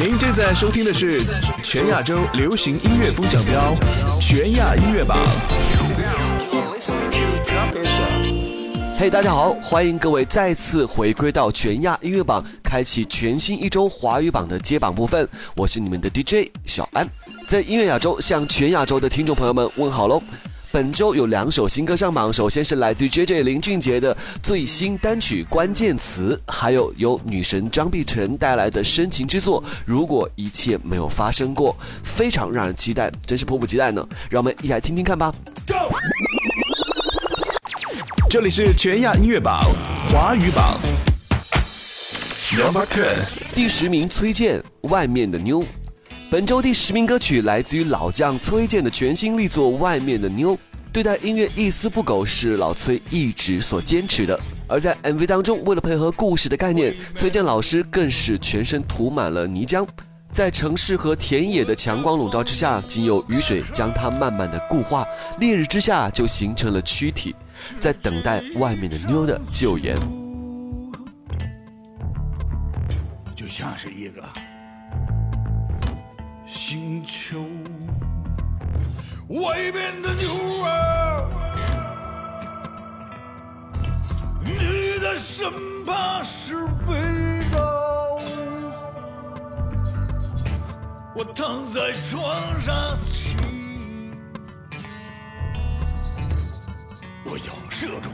您正在收听的是全亚洲流行音乐风向标全亚音乐榜。嘿，大家好，欢迎各位再次回归到全亚音乐榜，开启全新一周华语榜的接榜部分。我是你们的 DJ 小安，在音乐亚洲向全亚洲的听众朋友们问好喽。本周有两首新歌上榜，首先是来自 JJ 林俊杰的最新单曲《关键词》，还有由女神张碧晨带来的深情之作《如果一切没有发生过》，非常让人期待，真是迫不及待呢。让我们一起来听听看吧。这里是全亚音乐榜华语榜，Number Ten，第十名崔健《外面的妞》。本周第十名歌曲来自于老将崔健的全新力作《外面的妞》，对待音乐一丝不苟是老崔一直所坚持的。而在 MV 当中，为了配合故事的概念，崔健老师更是全身涂满了泥浆，在城市和田野的强光笼罩之下，仅有雨水将它慢慢的固化，烈日之下就形成了躯体，在等待外面的妞的救援。就像是一个。星球外边的妞儿，你的身旁是味道。我躺在床上起，我要射中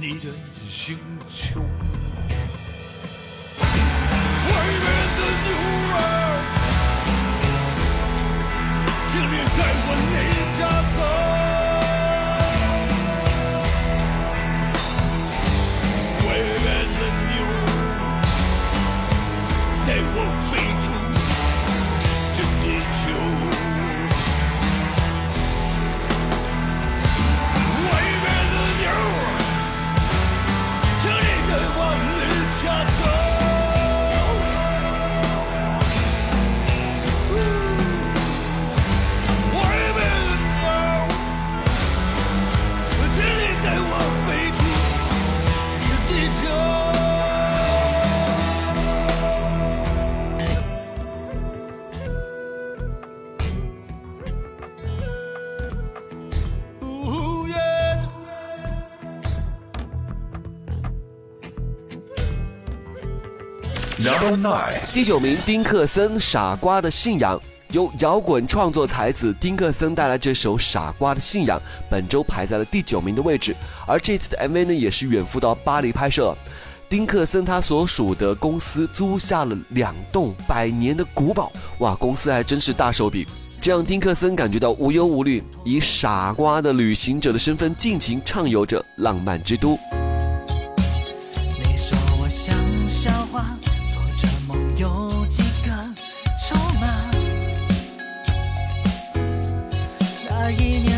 你的星球。第九名，丁克森《傻瓜的信仰》由摇滚创作才子丁克森带来这首《傻瓜的信仰》，本周排在了第九名的位置。而这次的 MV 呢，也是远赴到巴黎拍摄。丁克森他所属的公司租下了两栋百年的古堡，哇，公司还真是大手笔，这让丁克森感觉到无忧无虑，以傻瓜的旅行者的身份尽情畅游着浪漫之都。好吗？那一年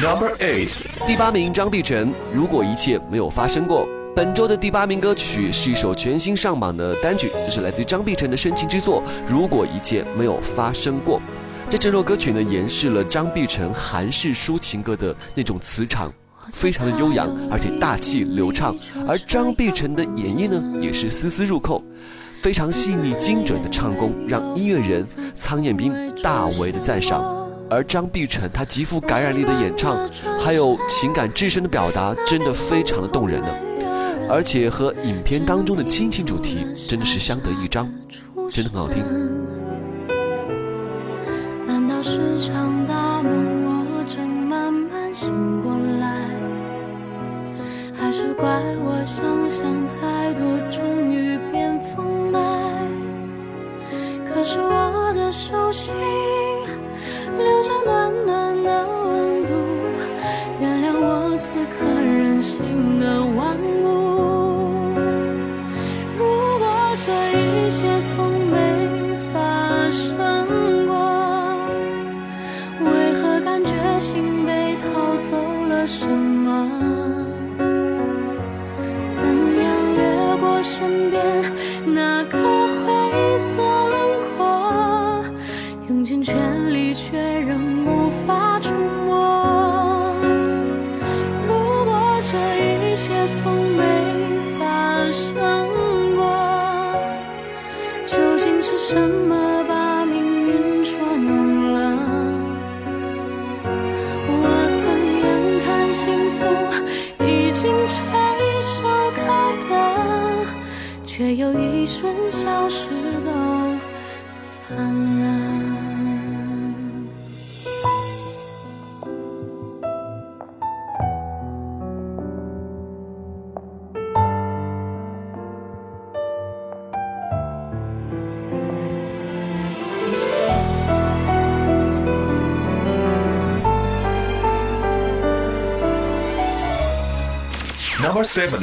Number eight，第八名张碧晨，如果一切没有发生过。本周的第八名歌曲是一首全新上榜的单曲，这是来自张碧晨的深情之作《如果一切没有发生过》。这整首歌曲呢，延续了张碧晨韩式抒情歌的那种磁场，非常的悠扬，而且大气流畅。而张碧晨的演绎呢，也是丝丝入扣，非常细腻精准的唱功，让音乐人苍雁斌大为的赞赏。而张碧晨她极富感染力的演唱，还有情感至深的表达，真的非常的动人呢。而且和影片当中的亲情主题真的是相得益彰，真的很好听。难道是场大梦，我正慢慢醒过来？还是怪我想象太多，终于变疯来？可是我的手心留下暖暖的温度，原谅我此刻任性的顽固。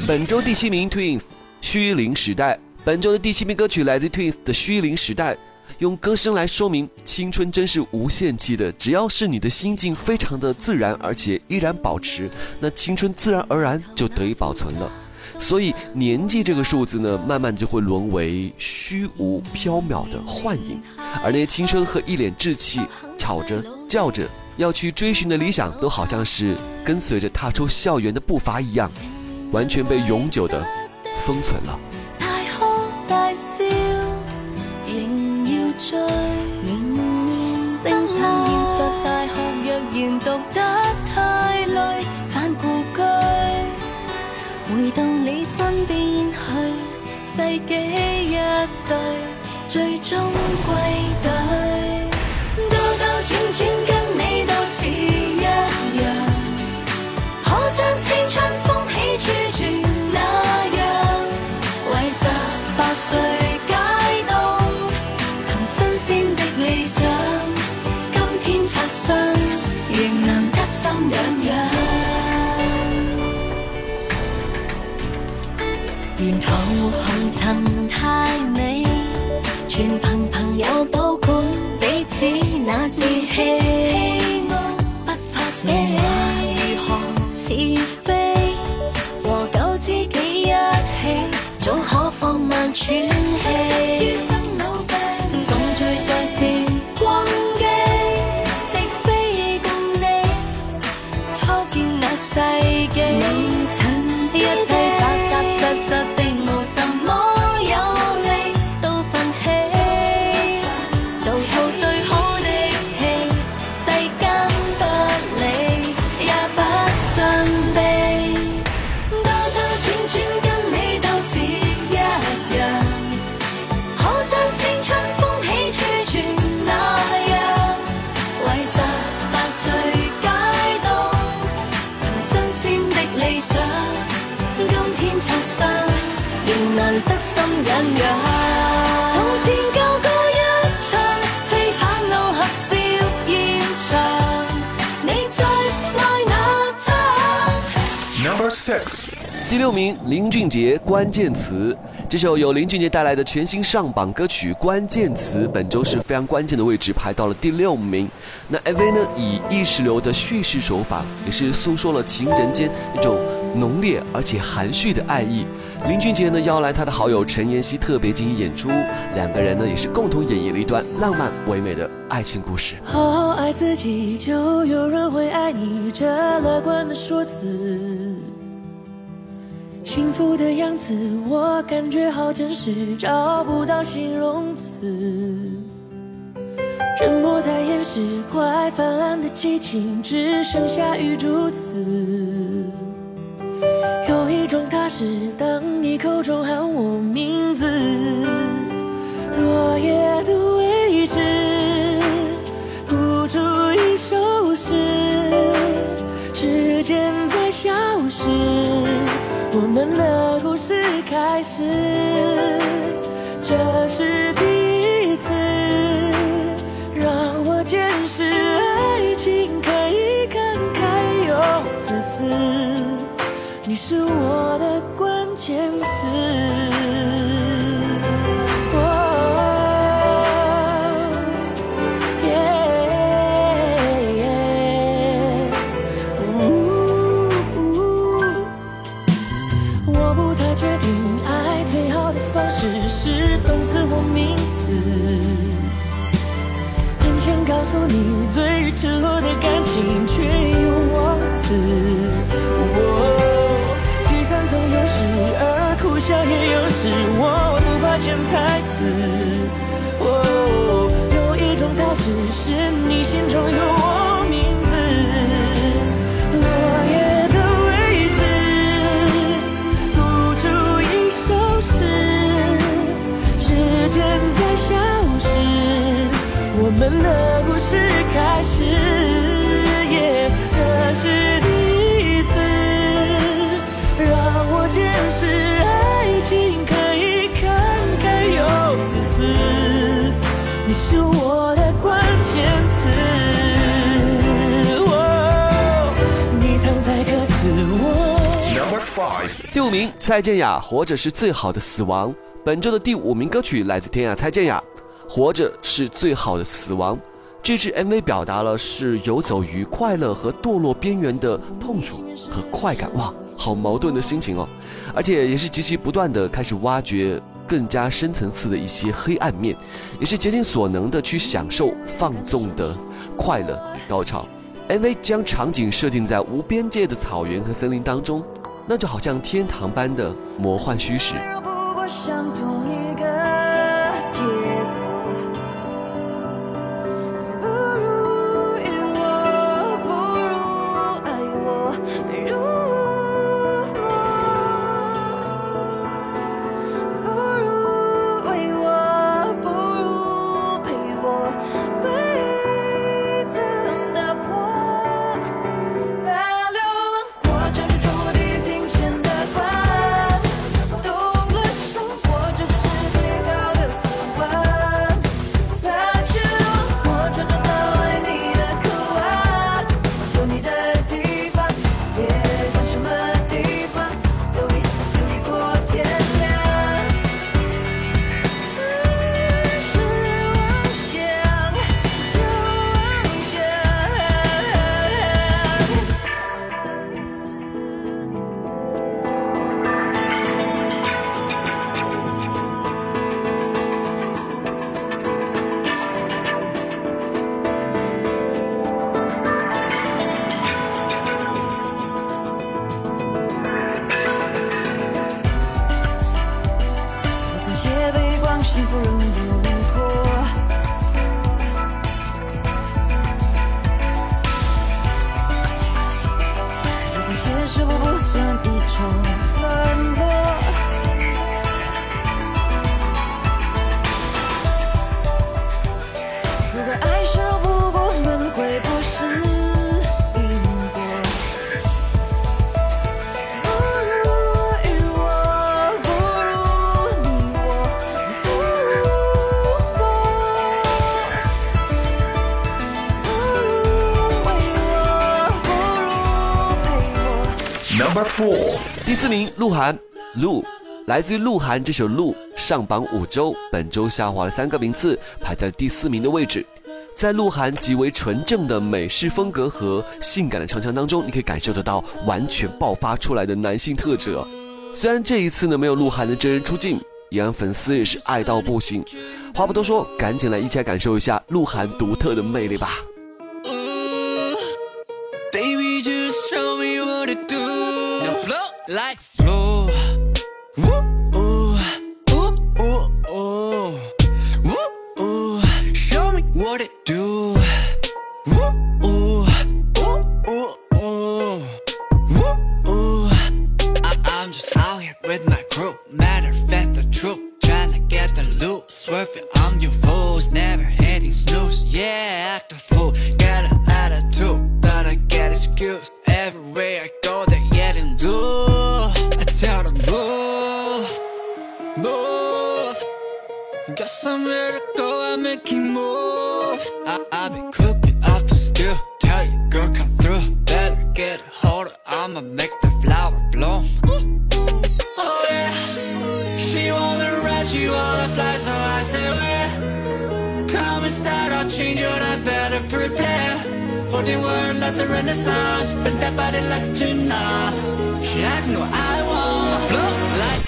本周第七名 Twins 虚龄时代。本周的第七名歌曲来自 Twins 的《虚龄时代》，用歌声来说明青春真是无限期的。只要是你的心境非常的自然，而且依然保持，那青春自然而然就得以保存了。所以年纪这个数字呢，慢慢就会沦为虚无缥缈的幻影，而那些青春和一脸稚气、吵着叫着要去追寻的理想，都好像是跟随着踏出校园的步伐一样。完全被永久的封存了。大哭大笑，仍要追。明年正常現實大学若然读得太累，返故居，回到你身边去，世纪一对，最终归八第六名林俊杰，關鍵詞。這这首由林俊杰带来的全新上榜歌曲《关键词》，本周是非常关键的位置，排到了第六名。那 MV 呢，以意识流的叙事手法，也是诉说了情人间一种浓烈而且含蓄的爱意。林俊杰呢邀来他的好友陈妍希特别进行演出，两个人呢也是共同演绎了一段浪漫唯美的爱情故事。好好爱自己，就有人会爱你，这乐观的说辞。幸福的样子，我感觉好真实，找不到形容词。沉默在掩饰快泛滥的激情，只剩下雨珠子。有一种踏实，当你口中喊我名字，落叶的位置，谱出一首诗，时间在消失，我们的故事开始，这是第一次让我见识爱情可以慷慨又自私。你是我的关键词。我不太确定，爱最好的方式是动词或名词。很想告诉你，最赤裸的感情心中有第五名，蔡健雅《活着是最好的死亡》。本周的第五名歌曲来自天涯蔡健雅，《活着是最好的死亡》。这支 MV 表达了是游走于快乐和堕落边缘的痛楚和快感，哇，好矛盾的心情哦！而且也是极其不断的开始挖掘更加深层次的一些黑暗面，也是竭尽所能的去享受放纵的快乐与高潮。MV 将场景设定在无边界的草原和森林当中，那就好像天堂般的魔幻虚实。像，一种 four. 第四名，鹿晗，鹿，来自于鹿晗这首《鹿》上榜五周，本周下滑了三个名次，排在第四名的位置。在鹿晗极为纯正的美式风格和性感的唱腔当中，你可以感受得到完全爆发出来的男性特质。虽然这一次呢没有鹿晗的真人出镜，也让粉丝也是爱到不行。话不多说，赶紧来一起来感受一下鹿晗独特的魅力吧。Like flow. Woo, ooh, ooh, ooh, ooh. Woo, ooh. Show me what to do. Woo, ooh, ooh, ooh, ooh. Woo, ooh. I- I'm just out here with my crew. Matter of fact, the truth. Tryna get the loot. Swerving on you fools. Never hitting snooze. Yeah, act a Got somewhere to go, I'm making moves. I, I've been cooking up a stew. Tell you, girl, come through. Better get a hold of, I'ma make the flower bloom. Oh yeah, she wanna ride, she wanna fly, so I say, well, come inside, I'll change your I better prepare. Putting word like the Renaissance, bend that body like gymnast. She asks me what I want, flow like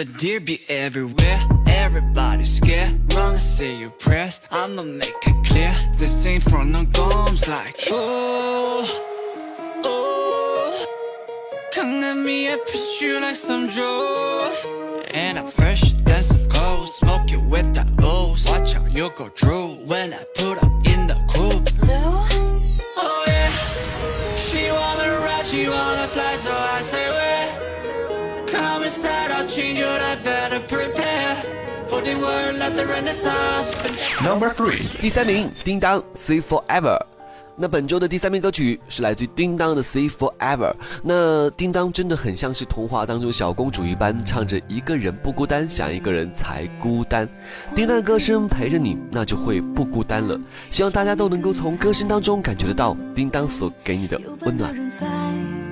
the deer be everywhere. Everybody's scared. Wrong, I say you press. I'ma make it clear. This ain't for no gums like. Oh, oh. Come at me, I push you like some drugs. And I'm fresher than some clothes. Smoke you with the O's. Watch how you go through when I put up in the coupe. Oh yeah, she wanna ride, she wanna fly, so I say where. Change your life, better prepare. Putting word like the Renaissance. Number three. 第三名，叮当《See Forever》。那本周的第三名歌曲是来自于叮当的《See Forever》。那叮当真的很像是童话当中小公主一般，唱着一个人不孤单，想一个人才孤单。叮当的歌声陪着你，那就会不孤单了。希望大家都能够从歌声当中感觉得到叮当所给你的温暖伴的。人在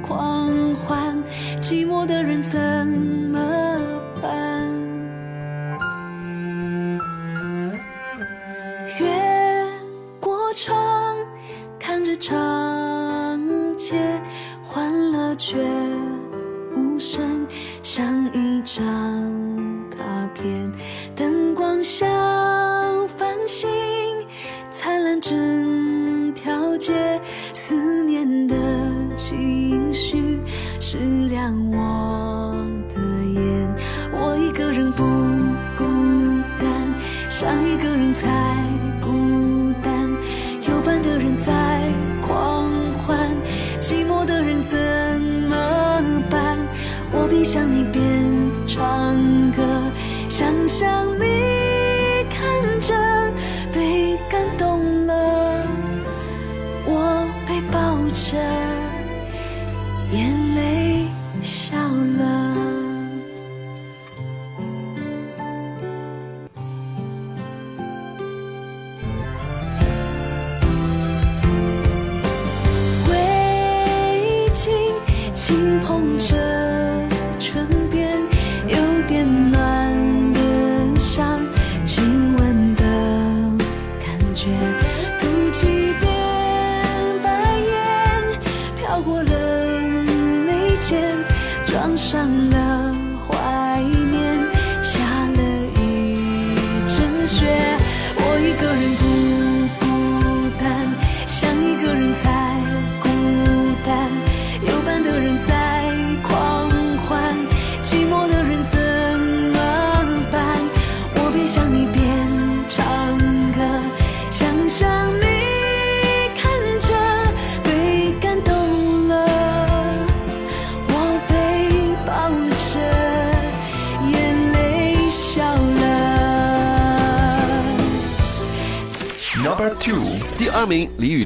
狂欢，寂寞的人怎么长街，欢乐却无声，像一张卡片，灯光像繁星。灿烂整条街，思念的情绪是亮我的眼。我一个人不孤单，想一个人才想你边唱歌，想象你看着被感动了，我被抱着，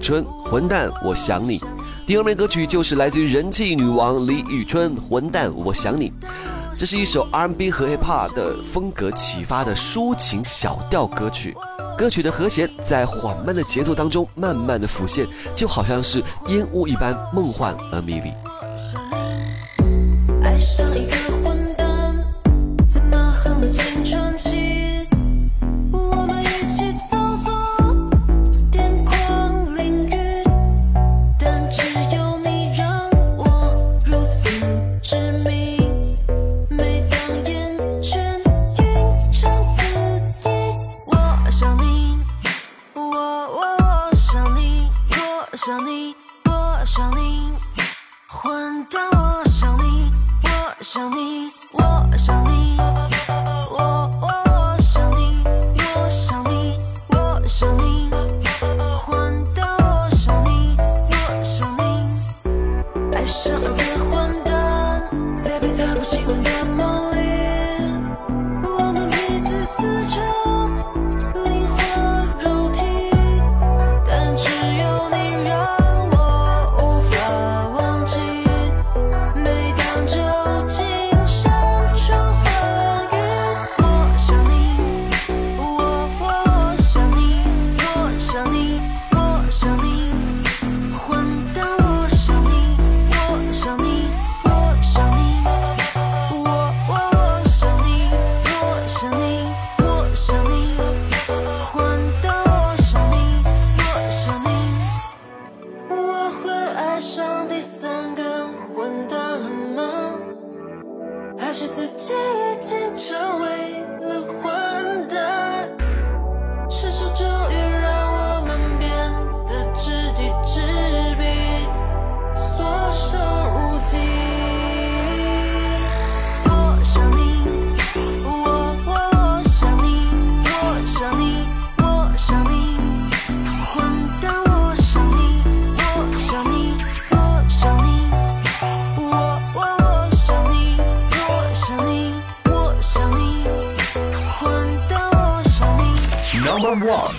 春《混蛋我想你》，第二枚歌曲就是来自于人气女王李宇春《混蛋我想你》。这是一首 R&B 和 Hip Hop 的风格启发的抒情小调歌曲。歌曲的和弦在缓慢的节奏当中慢慢的浮现，就好像是烟雾一般梦幻而迷离。想你，我想你。混蛋，我想你，我想你，我想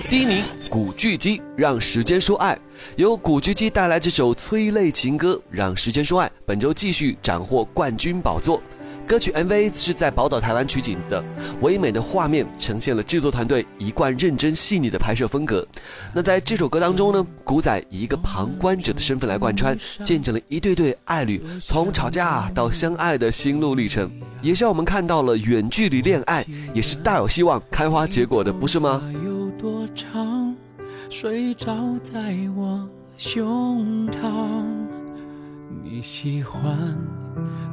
第一名，古巨基《让时间说爱》，由古巨基带来这首催泪情歌《让时间说爱》，本周继续斩获冠军宝座。歌曲 MV 是在宝岛台湾取景的，唯美的画面呈现了制作团队一贯认真细腻的拍摄风格。那在这首歌当中呢，古仔以一个旁观者的身份来贯穿，见证了一对对爱侣从吵架到相爱的心路历程，也是让我们看到了远距离恋爱也是大有希望开花结果的，不是吗？多长？睡着在我胸膛。你喜欢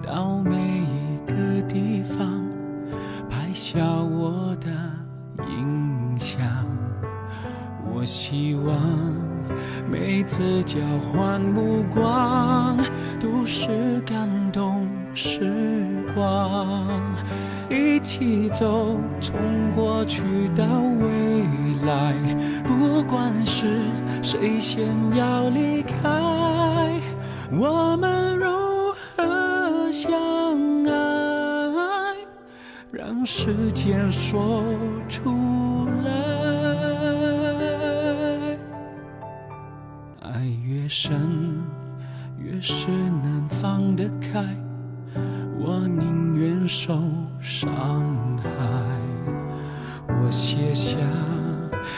到每一个地方拍下我的影像。我希望每次交换目光都是感动时光，一起走，从过去到未来，不管是谁先要离开，我们如何相爱，让时间说出来。爱越深，越是能放得开。我宁愿受伤害。我写下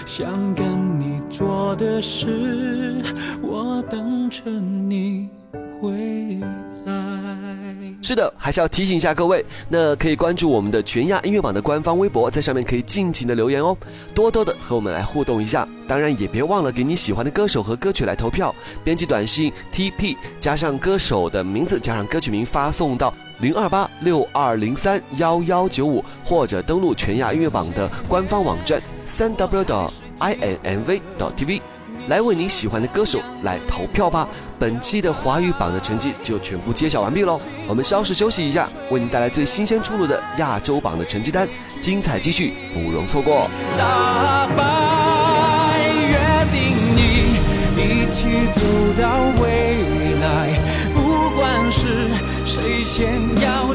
想跟你做的事，我等着你回应。是的，还是要提醒一下各位，那可以关注我们的全亚音乐榜的官方微博，在上面可以尽情的留言哦，多多的和我们来互动一下。当然也别忘了给你喜欢的歌手和歌曲来投票，编辑短信 TP 加上歌手的名字加上歌曲名发送到零二八六二零三幺幺九五，或者登录全亚音乐榜的官方网站三 w 的 i n m v 到 tv。来为你喜欢的歌手来投票吧！本期的华语榜的成绩就全部揭晓完毕喽。我们稍事休息一下，为您带来最新鲜出炉的亚洲榜的成绩单，精彩继续，不容错过。打败，约定你一起走到未来，不管是谁先要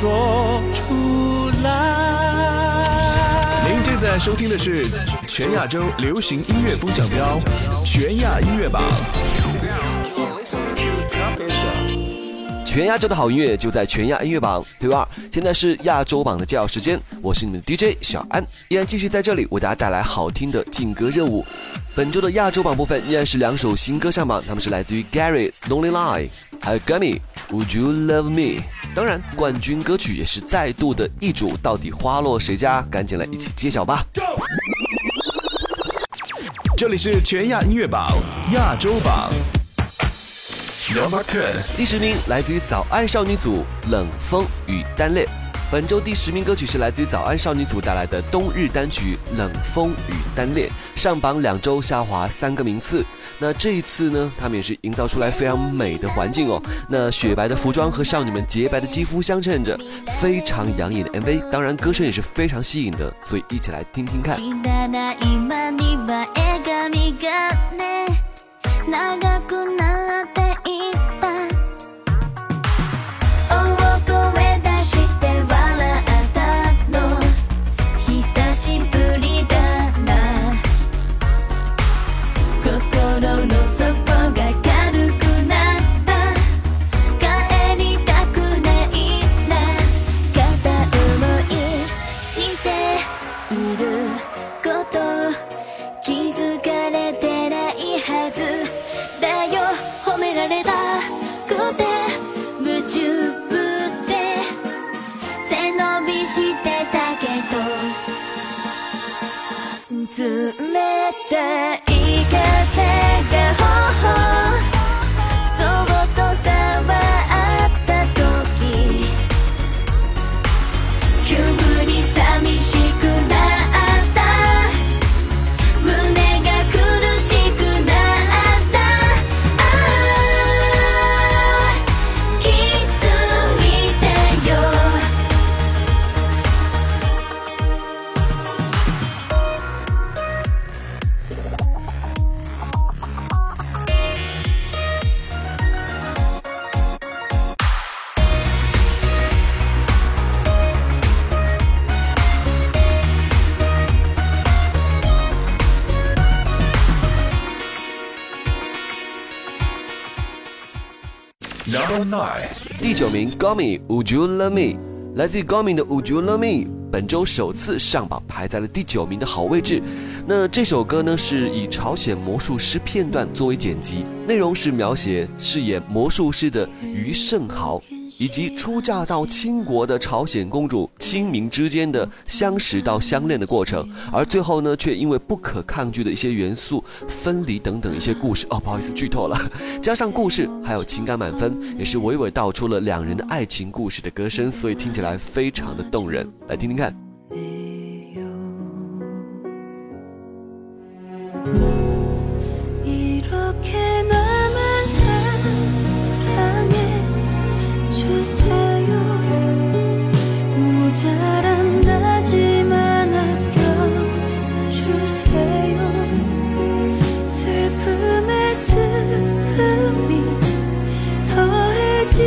说出来。您正在收听的是全亚洲流行音乐风向标全亚音乐榜。全亚洲的好音乐就在全亚音乐榜。配二，现在是亚洲榜的介绍时间，我是你们的 DJ 小安，依然继续在这里为大家带来好听的劲歌热舞。本周的亚洲榜部分依然是两首新歌上榜，他们是来自于 Gary Lonely Lie，还有 Gummy Would You Love Me。当然，冠军歌曲也是再度的易主，到底花落谁家？赶紧来一起揭晓吧！这里是全亚音乐榜亚洲榜。Number Ten，第十名来自于早安少女组《冷风与单恋》。本周第十名歌曲是来自于早安少女组带来的冬日单曲《冷风与单恋》，上榜两周下滑三个名次。那这一次呢，他们也是营造出来非常美的环境哦。那雪白的服装和少女们洁白的肌肤相衬着，非常养眼的 MV，当然歌声也是非常吸引的，所以一起来听听看。冷たい風が第九名 Gummy Would You Love Me，来自于 Gummy 的 Would You Love Me，本周首次上榜，排在了第九名的好位置。那这首歌呢，是以朝鲜魔术师片段作为剪辑，内容是描写饰演魔术师的于胜豪。以及出嫁到倾国的朝鲜公主清明之间的相识到相恋的过程，而最后呢，却因为不可抗拒的一些元素分离等等一些故事哦，不好意思剧透了，加上故事还有情感满分，也是娓娓道出了两人的爱情故事的歌声，所以听起来非常的动人，来听听看。寂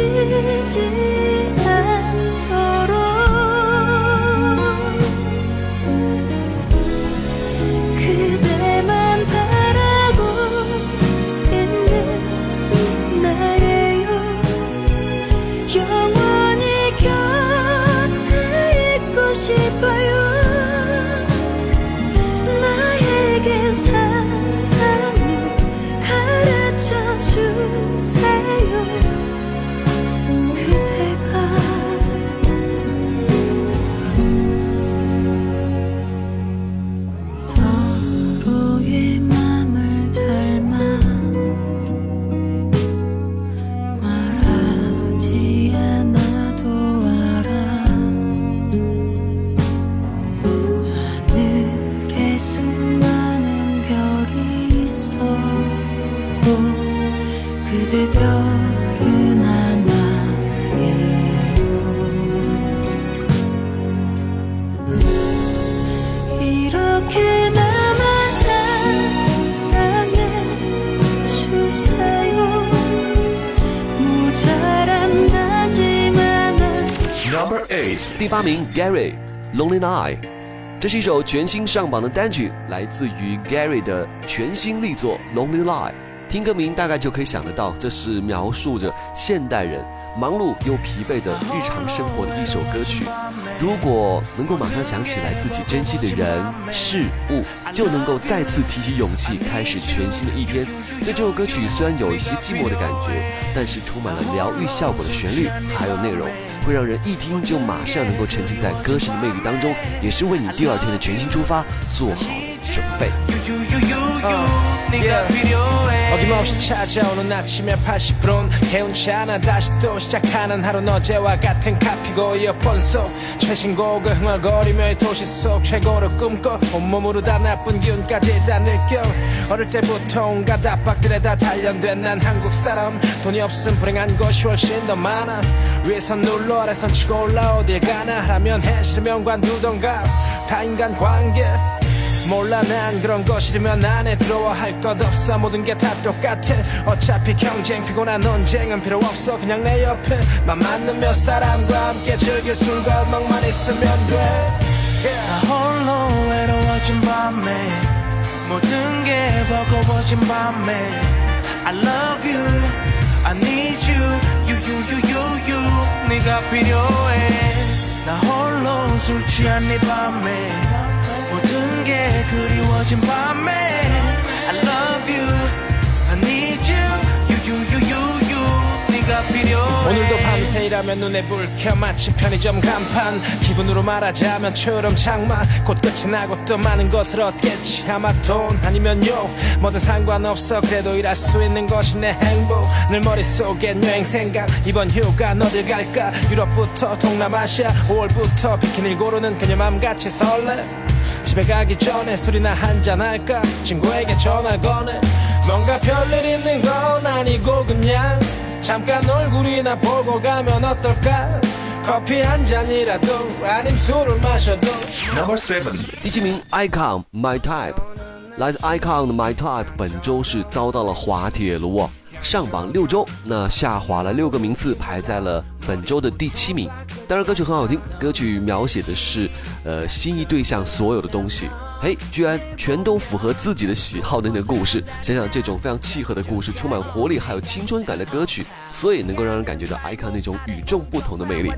静名 Gary Lonely Night，这是一首全新上榜的单曲，来自于 Gary 的全新力作 Lonely Night。听歌名大概就可以想得到，这是描述着现代人忙碌又疲惫的日常生活的一首歌曲。如果能够马上想起来自己珍惜的人事物，就能够再次提起勇气，开始全新的一天。所以这首歌曲虽然有一些寂寞的感觉，但是充满了疗愈效果的旋律还有内容，会让人一听就马上能够沉浸在歌声的魅力当中，也是为你第二天的全新出发做好了准备。 어김없이 찾아오는 아침에 80분 개운치 않아 다시 또 시작하는 하루 어제와 같은 카피고 이어폰 속 최신곡을 흥얼거리며 이 도시 속 최고를 꿈꿔 온몸으로 다 나쁜 기운까지 다 느껴. 어릴 때부터 온갖 압박들에 다 단련된 난 한국 사람. 돈이 없음 불행한 것이 훨씬 더 많아. 위에선 눌러 아래선 치고 올라 어딜 가나 하라면 해 싫으면 관두던가 다 인간 관계 몰라 난 그런 거 싫으면 안에 들어와 할 것 없어. 모든 게 다 똑같아. 어차피 경쟁 피곤한 논쟁은 필요 없어. 그냥 내 옆에 맘 맞는 몇 사람과 함께 즐길 순간만만 있으면 돼. Yeah. 홀로 외로워진 밤에 모든 게 버거워진 밤에 I love you I need you You you you you you 네가 필요해. 나 홀로 술 취한 네 밤에 모든 게 그리워진 밤에 I love you. I need you. You you you you you. 네가 필요해. 오늘도 밤새 일하면 눈에 불켜 마치 편의점 간판. 기분으로 말하자면 초여름 장마. 곧 끝이 나고 또 많은 것을 얻겠지. 아마 돈 아니면 욕 뭐든 상관없어. 그래도 일할 수 있는 것이 내 행복. 늘 머릿속엔 여행 생각. 이번 휴가 어딜 갈까? 유럽부터 동남아시아. 5월부터 비키니를 고르는 그녀 맘같이 설레 집에 가기 전에 술이나 한잔 할까 친구에게 전화 거네 뭔가 별일 있는 건 아니고 그냥 잠깐 얼굴이나 보고 가면 어떨까 커피 한 잔이라도 아님 술을 마셔도 Number seven. 第七名，Icon My Type，来自 Icon 的 My Type 本周是遭到了滑铁卢哦， 上榜六周，那下滑了六个名次，排在了本周的第七名。当然，歌曲很好听，歌曲描写的是呃心仪对象所有的东西，嘿，居然全都符合自己的喜好的那个故事。想想这种非常契合的故事，充满活力还有青春感的歌曲，所以能够让人感觉到 Icon 那种与众不同的魅力。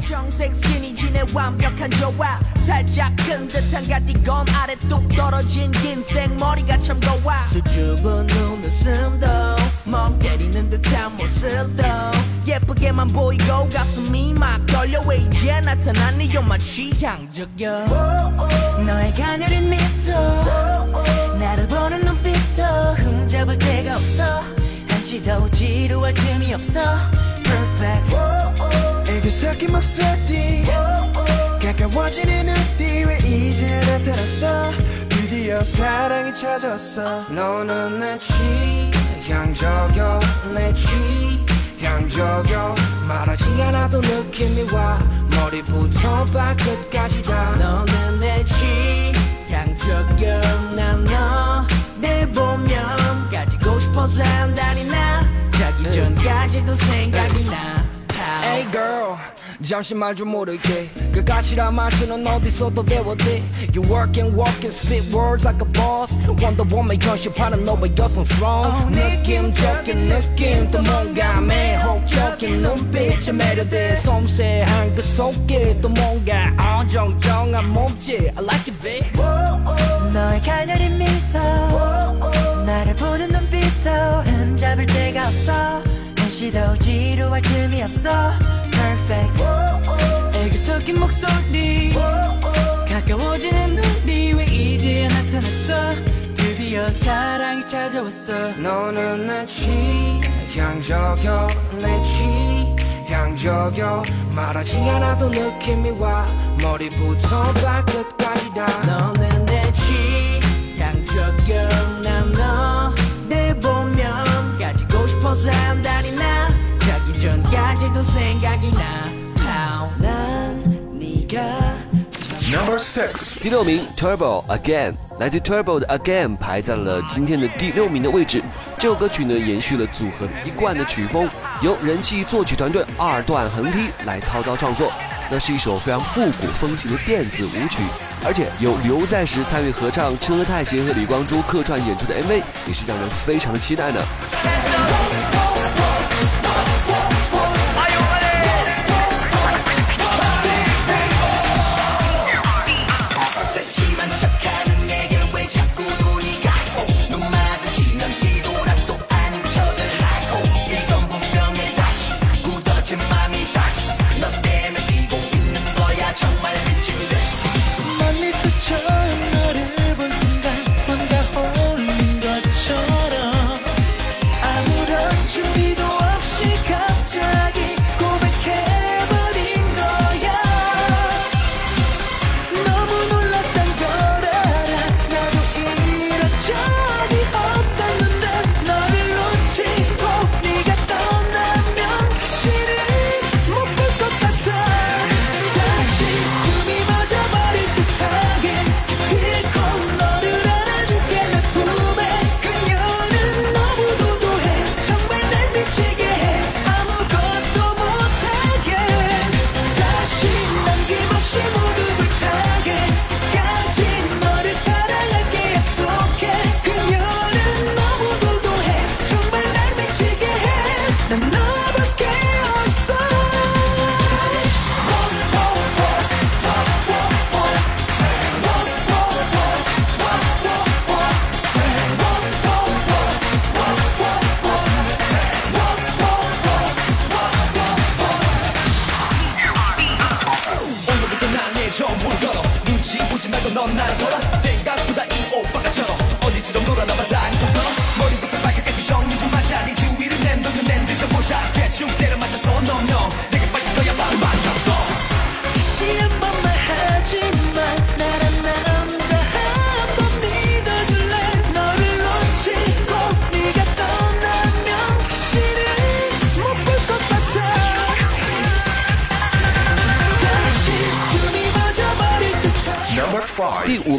시도 지루할 틈이 없어. Perfect. 애교 섞인 목소리. 가까워지는 우리 왜 이제 나타났어 드디어 사랑이 찾았어. 너는 내 취향적여 내 취향적여. 말하지 않아도 느낌이 와. 머리부터 발끝까지 다. 너는 내 취향적여. 난너내 보면 가지고 싶어서 한다니 나 자기 전까지도 생각이 나 Hey girl 잠시 말 좀 모를게 그 가치란 말투는 어디서도 배웠대 You work and walk and spit words like a boss Wonder Woman 현실파는 너의 여성스러운 느낌적인 느낌 또 뭔가 매혹적인 눈빛에 매료돼 섬세한 그 속에 또 뭔가 어정쩡한 몸짓 I like it babe 너의 가녀린 미소 나를 보는 눈빛도 흠 잡을 데가 없어. 한시도 지루할 틈이 없어. Perfect. 애교 섞인 목소리. 가까워지는 우리 왜 이제야 나타났어? 드디어 사랑이 찾아왔어. 너는 내 취향적여 내 취향적여 말하지 않아도 느낌이 와. 머리부터 발끝까지 다. 너는 第六名 Turbo Again，来自 Turbo 的 Again 排在了今天的第六名的位置。这首歌曲呢，延续了组合一贯的曲风，由人气作曲团队二段横踢来操刀创作。那是一首非常复古风情的电子舞曲，而且由刘在石参与合唱，车太贤和李光洙客串演出的 MV 也是让人非常的期待呢。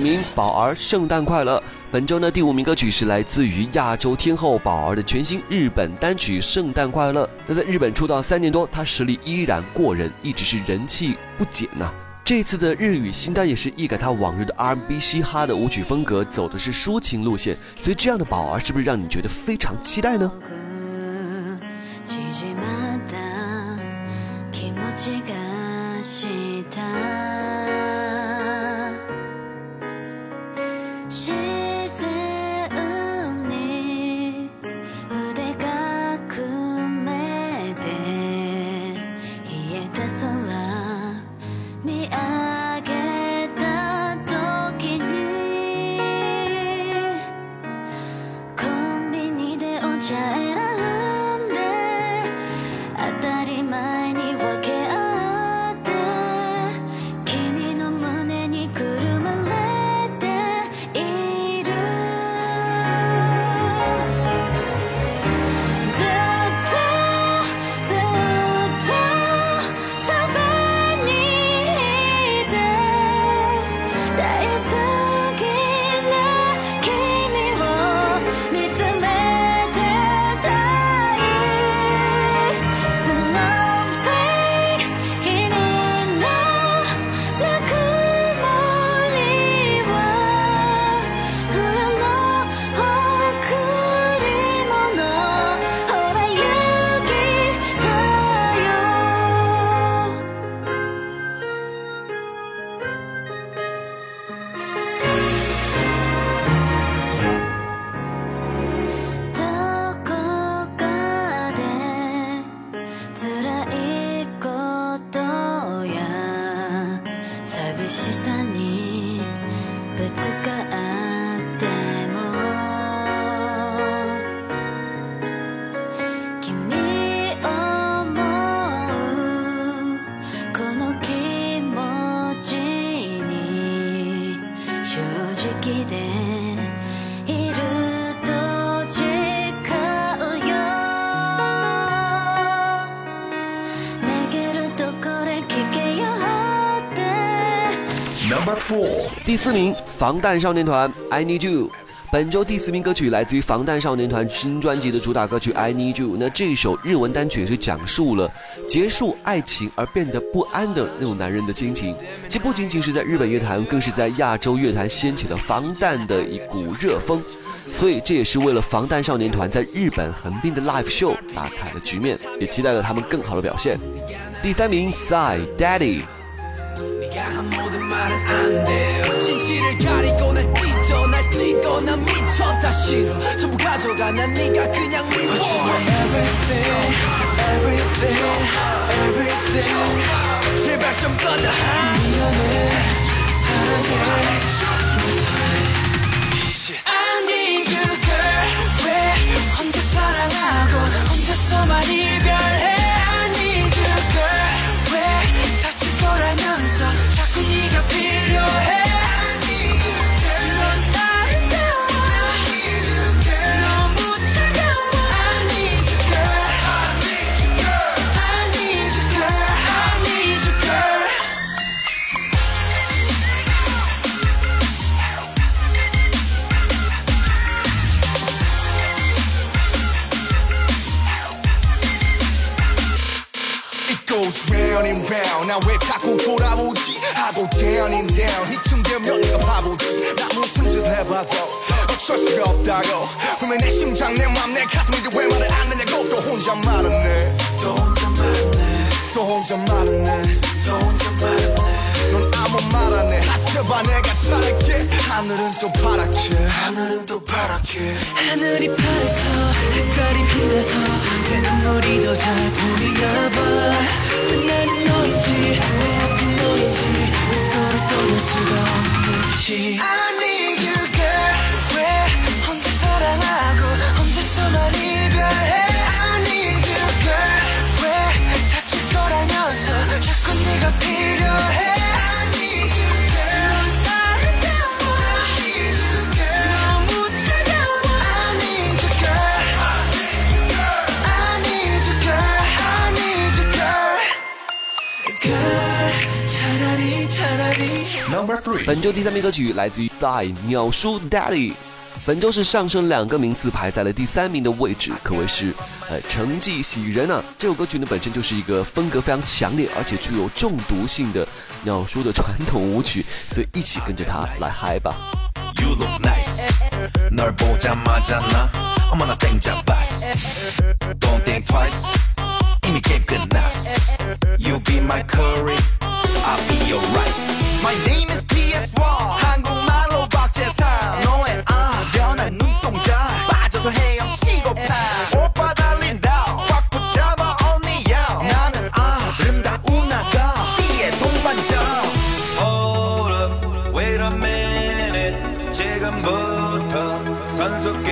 名，宝儿，圣诞快乐。本周呢，第五名歌曲是来自于亚洲天后宝儿的全新日本单曲《圣诞快乐》。那在日本出道三年多，她实力依然过人，一直是人气不减呐。这次的日语新单也是一改她往日的 R&B 嘻哈的舞曲风格，走的是抒情路线。所以这样的宝儿是不是让你觉得非常期待呢？第四名，防弹少年团《I Need You》。本周第四名歌曲来自于防弹少年团新专辑的主打歌曲《I Need You》。那这首日文单曲是讲述了结束爱情而变得不安的那种男人的心情。其不仅仅是在日本乐坛，更是在亚洲乐坛掀起了防弹的一股热风。所以这也是为了防弹少年团在日本横滨的 live show 打开了局面，也期待着他们更好的表现。第三名，Psy Daddy。 한 모든 말은 안 돼요. 진실을 가리고 날 찢어 날 찢고 난 미쳐. 다 싫어 전부 가져가 난 네가 그냥 미워 But you are everything everything everything. 제발 좀 꺼져. 미안해. 사랑해. I need you girl. 왜 혼자 사랑하고 혼자서만 이별해 goes round and round 나 왜 자꾸 돌아오지 하고 down down 이쯤 되면 네가 바보지 나 무슨 짓을 해봐도 어쩔 수가 없다고. 분명 내 심장 내 맘 내 가슴인데 왜 말을 안 하냐고. 또 혼자 말았네. 또 혼자 말았네. 또 혼자 말았네. 또 혼자 말았네. 넌 아무 말 안 해. 하셔봐 내가 잘할게. 하늘은 또 파랗게. 하늘은 또 파랗게. 하늘이 파래서 햇살이 빛나서 내 눈물이 더 잘 보이나 봐왜 나는 너인지 언제 떠날 수가 없지? 아니, 그걸 왜? 언제 사랑하고? 언제 써널이? 별해? 아니, 그걸 왜 다칠 거라? 네가 필요해 차라리 차라리 本周第三名歌曲来自于 Psy 鸟叔 Daddy。本周是上升两个名次，排在了第三名的位置，可谓是呃成绩喜人啊！这首歌曲呢本身就是一个风格非常强烈，而且具有中毒性的鸟叔的传统舞曲，所以一起跟着它来嗨吧！ You look nice 널 보자마자 나 어머나 땡잡았어 Don't think twice 이미 게임 끝났어 You be my curry I'll be your My name is PS1 한국말로 박재상 너의 아 변한 눈동자. 빠져서 헤엄치고 파. 오빠 달린다 꽉 붙잡아 언니야 나는 아름다운 아가 씨의 동반자. Hold up, wait a minute. 지금부터 선수끼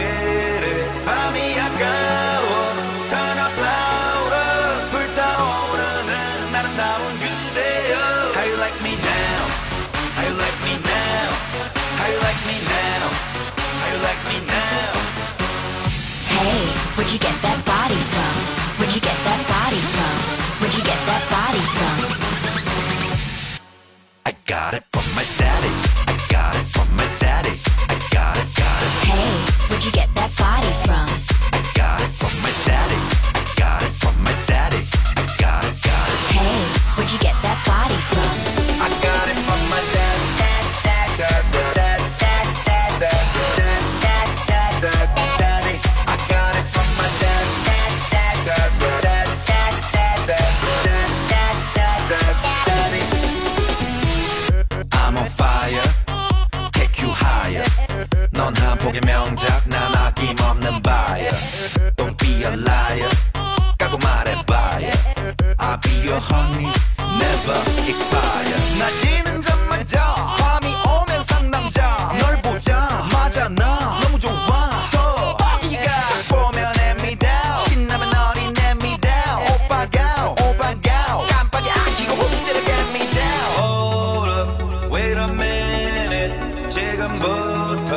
지금부터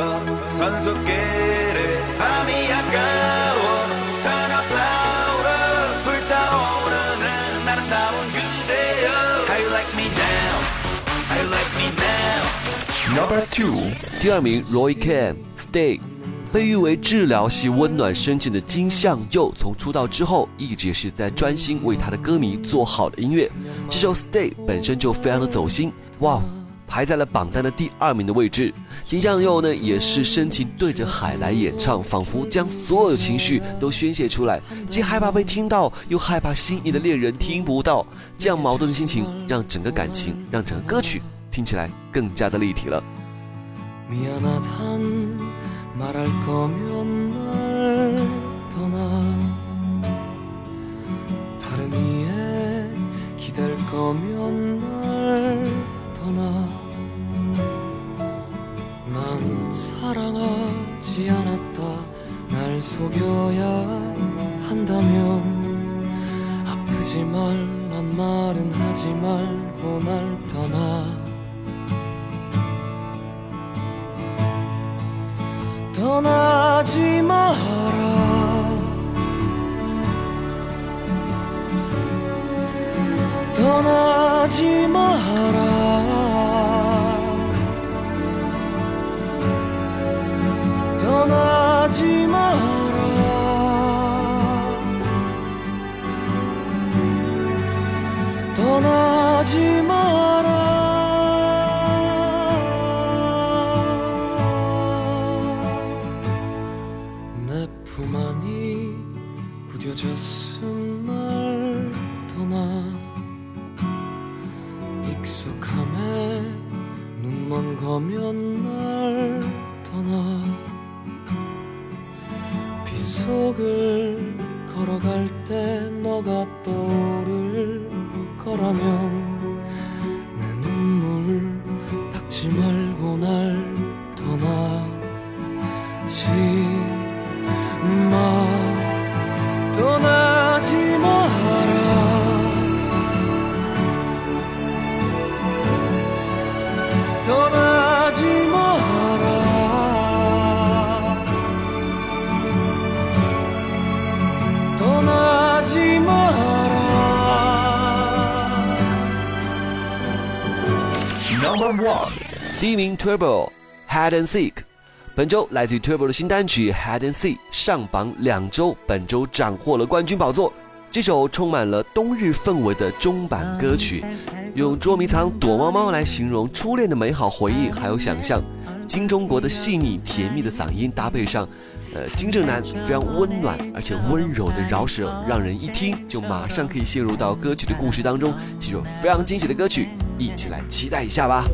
선수끼리 밤이 아까워 Turn up louder 불타오르는 아름다운 그대여 How you like me now How you like me now Number two，第二名 Roy Khan Stay。 被誉为治疗系温暖深情的金相佑，从出道之后一直是在专心为他的歌迷做好的音乐。这首《Stay》本身就非常的走心，哇，排在了榜单的第二名的位置。 金相佑呢，也是深情对着海来演唱，仿佛将所有情绪都宣泄出来，既害怕被听到，又害怕心仪的恋人听不到，这样矛盾的心情让整个感情，让整个歌曲听起来更加的立体了。 사랑하지 않았다. 날 속여야 한다면 아프지 말란 말은 하지 말고 날 떠나. 떠나지 마라. 떠나지 마라 on 名 Turbo Hide and Seek，本周来自于 Turbo 的新单曲 Hide and Seek 上榜两周，本周斩获了冠军宝座。这首充满了冬日氛围的中版歌曲，用捉迷藏、躲猫猫来形容初恋的美好回忆，还有想象。金钟国的细腻甜蜜的嗓音搭配上，呃，金正男非常温暖而且温柔的饶舌，让人一听就马上可以陷入到歌曲的故事当中，是首非常惊喜的歌曲，一起来期待一下吧。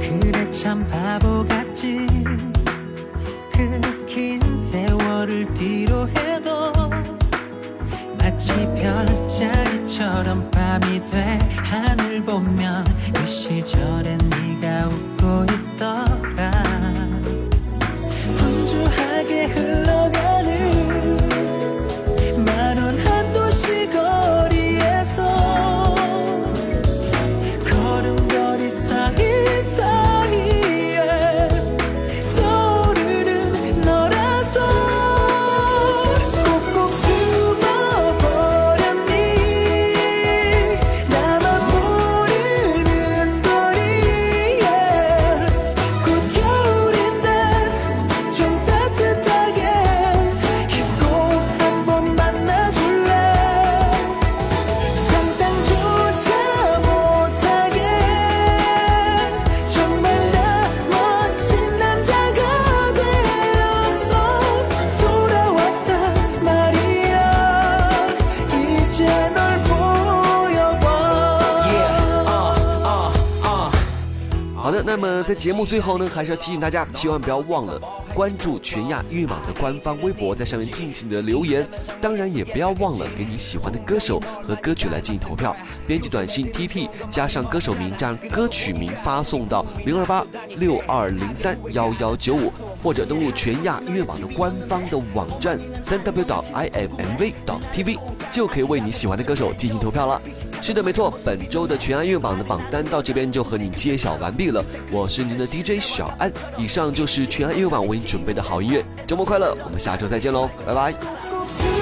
그래 참 바보 같지. 그 긴 세월을 뒤로 해도 마치 별자리처럼 밤이 돼 하늘 보면 그 시절엔 네가 웃고 있더라. 분주하게 흘러 在节目最后呢，还是要提醒大家，千万不要忘了关注全亚御马的官方微博，在上面尽情的留言。当然，也不要忘了给你喜欢的歌手和歌曲来进行投票。编辑短信 TP 加上歌手名加歌曲名发送到零二八六二零三幺幺九五，或者登录全亚音乐网的官方的网站三 w 点 i m m v 点 tv，就可以为你喜欢的歌手进行投票了。是的，没错，本周的全亚音乐榜的榜单到这边就和你揭晓完毕了。我是您的 DJ 小安，以上就是全亚音乐榜为你准备的好音乐。周末快乐，我们下周再见喽，拜拜。